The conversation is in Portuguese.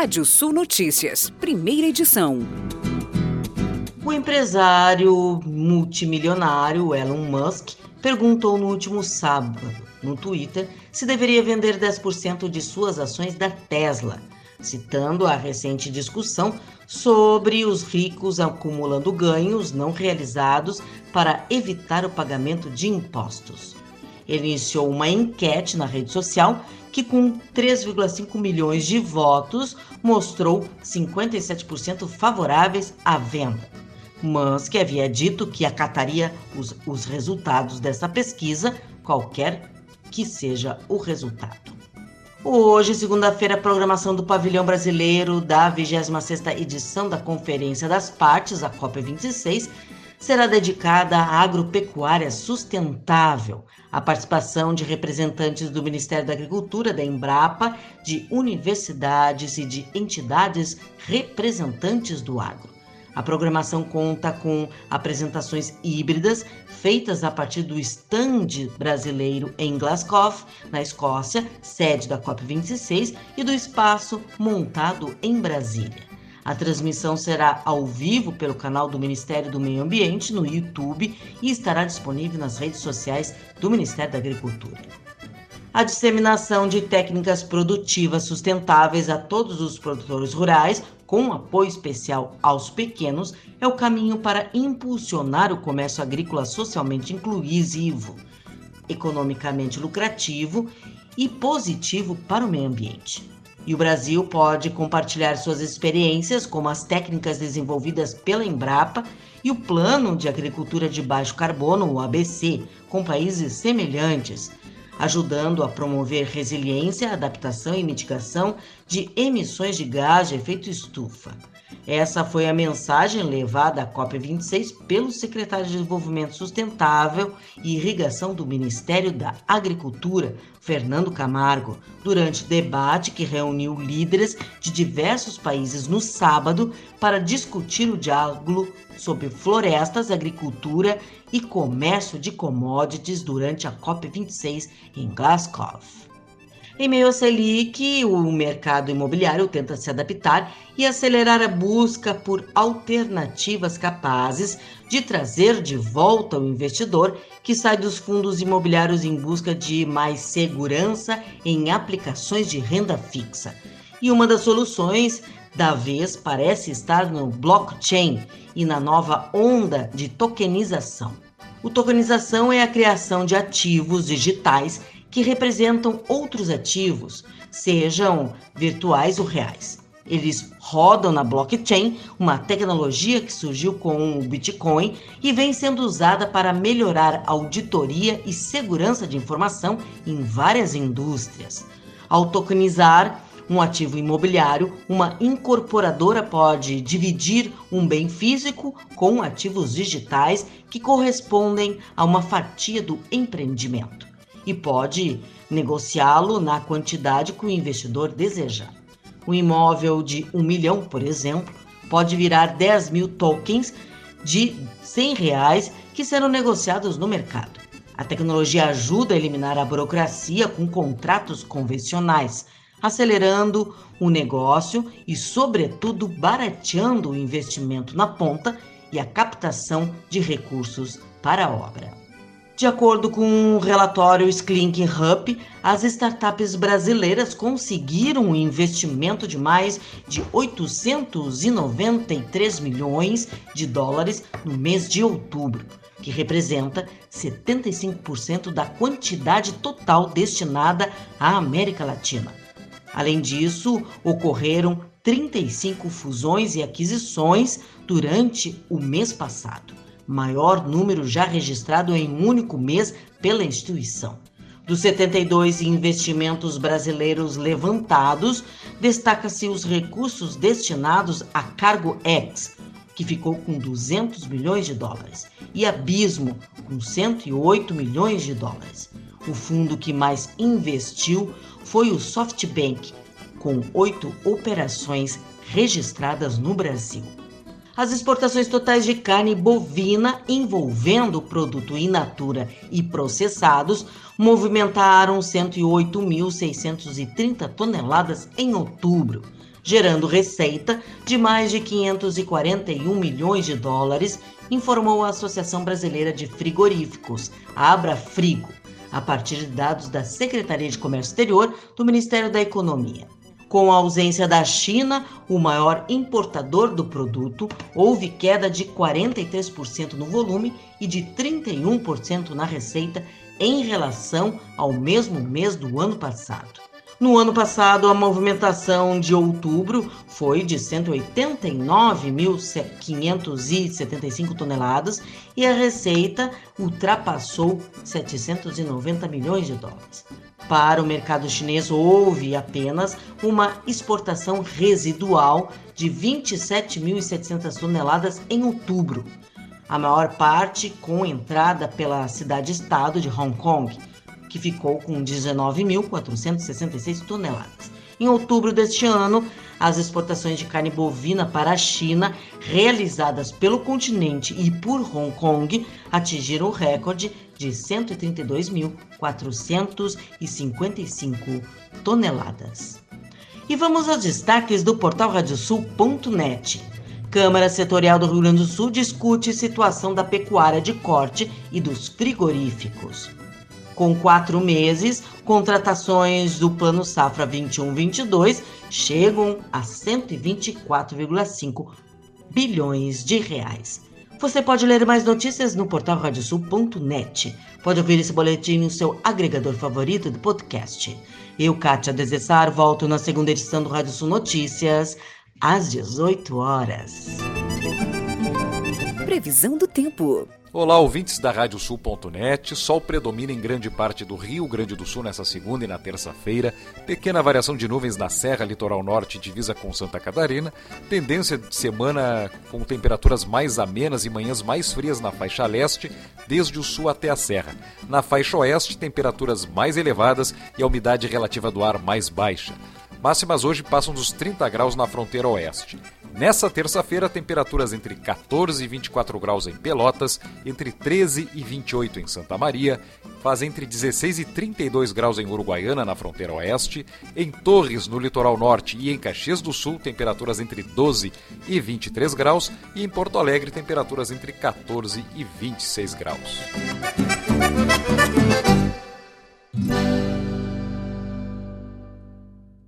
Rádio Sul Notícias, primeira edição. O empresário multimilionário Elon Musk perguntou no último sábado, no Twitter, se deveria vender 10% de suas ações da Tesla, citando a recente discussão sobre os ricos acumulando ganhos não realizados para evitar o pagamento de impostos. Ele iniciou uma enquete na rede social que, com 3,5 milhões de votos, mostrou 57% favoráveis à venda. Musk havia dito que acataria os, os resultados dessa pesquisa, qualquer que seja o resultado. Hoje, segunda-feira, a programação do pavilhão brasileiro da 26ª edição da Conferência das Partes, a COP26, será dedicada à agropecuária sustentável, a participação de representantes do Ministério da Agricultura, da Embrapa, de universidades e de entidades representantes do agro. A programação conta com apresentações híbridas feitas a partir do stand brasileiro em Glasgow, na Escócia, sede da COP26, e do espaço montado em Brasília. A transmissão será ao vivo pelo canal do Ministério do Meio Ambiente no YouTube e estará disponível nas redes sociais do Ministério da Agricultura. A disseminação de técnicas produtivas sustentáveis a todos os produtores rurais, com apoio especial aos pequenos, é o caminho para impulsionar o comércio agrícola socialmente inclusivo, economicamente lucrativo e positivo para o meio ambiente. E o Brasil pode compartilhar suas experiências, como as técnicas desenvolvidas pela Embrapa e o Plano de Agricultura de Baixo Carbono, o ABC, com países semelhantes, ajudando a promover resiliência, adaptação e mitigação de emissões de gás de efeito estufa. Essa foi a mensagem levada à COP26 pelo secretário de Desenvolvimento Sustentável e Irrigação do Ministério da Agricultura, Fernando Camargo, durante debate que reuniu líderes de diversos países no sábado para discutir o diálogo sobre florestas, agricultura e comércio de commodities durante a COP26 em Glasgow. Em meio à Selic, o mercado imobiliário tenta se adaptar e acelerar a busca por alternativas capazes de trazer de volta o investidor que sai dos fundos imobiliários em busca de mais segurança em aplicações de renda fixa. E uma das soluções da vez parece estar no blockchain e na nova onda de tokenização. O tokenização é a criação de ativos digitais que representam outros ativos, sejam virtuais ou reais. Eles rodam na blockchain, uma tecnologia que surgiu com o Bitcoin e vem sendo usada para melhorar auditoria e segurança de informação em várias indústrias. Ao tokenizar um ativo imobiliário, uma incorporadora pode dividir um bem físico com ativos digitais que correspondem a uma fatia do empreendimento e pode negociá-lo na quantidade que o investidor desejar. Um imóvel de um milhão, por exemplo, pode virar 10 mil tokens de 100 reais que serão negociados no mercado. A tecnologia ajuda a eliminar a burocracia com contratos convencionais, acelerando o negócio e, sobretudo, barateando o investimento na ponta e a captação de recursos para a obra. De acordo com o relatório Sklink Hub, as startups brasileiras conseguiram um investimento de mais de 893 milhões de dólares no mês de outubro, que representa 75% da quantidade total destinada à América Latina. Além disso, ocorreram 35 fusões e aquisições durante o mês passado maior número já registrado em um único mês pela instituição. Dos 72 investimentos brasileiros levantados, destaca-se os recursos destinados a Cargo X, que ficou com 200 milhões de dólares, e Abismo, com 108 milhões de dólares. O fundo que mais investiu foi o SoftBank, com oito operações registradas no Brasil. As exportações totais de carne bovina envolvendo produto in natura e processados movimentaram 108.630 toneladas em outubro, gerando receita de mais de 541 milhões de dólares, informou a Associação Brasileira de Frigoríficos, Abrafrigo, a partir de dados da Secretaria de Comércio Exterior do Ministério da Economia. Com a ausência da China, o maior importador do produto, houve queda de 43% no volume e de 31% na receita em relação ao mesmo mês do ano passado. No ano passado, a movimentação de outubro foi de 189.575 toneladas e a receita ultrapassou 790 milhões de dólares. Para o mercado chinês, houve apenas uma exportação residual de 27.700 toneladas em outubro, a maior parte com entrada pela cidade-estado de Hong Kong, que ficou com 19.466 toneladas. Em outubro deste ano, as exportações de carne bovina para a China, realizadas pelo continente e por Hong Kong, atingiram o recorde de 132.455 toneladas. E vamos aos destaques do portal radiosul.net. Câmara Setorial do Rio Grande do Sul discute situação da pecuária de corte e dos frigoríficos com quatro meses, contratações do Plano Safra 21-22 chegam a 124,5 bilhões de reais. Você pode ler mais notícias no portal radiosul.net. Pode ouvir esse boletim no seu agregador favorito do podcast. Eu, Kátia Desessar, volto na segunda edição do Rádio Sul Notícias, às 18 horas. Previsão do tempo. Olá, ouvintes da Radiosul.net. Sol predomina em grande parte do Rio Grande do Sul nessa segunda e na terça-feira. Pequena variação de nuvens na Serra, Litoral Norte, divisa com Santa Catarina. Tendência de semana com temperaturas mais amenas e manhãs mais frias na faixa leste, desde o sul até a Serra. Na faixa oeste, temperaturas mais elevadas e a umidade relativa do ar mais baixa. Máximas hoje passam dos 30 graus na fronteira oeste. Nessa terça-feira, temperaturas entre 14 e 24 graus em Pelotas, entre 13 e 28 em Santa Maria, faz entre 16 e 32 graus em Uruguaiana, na fronteira oeste, em Torres, no litoral norte e em Caxias do Sul, temperaturas entre 12 e 23 graus, e em Porto Alegre, temperaturas entre 14 e 26 graus.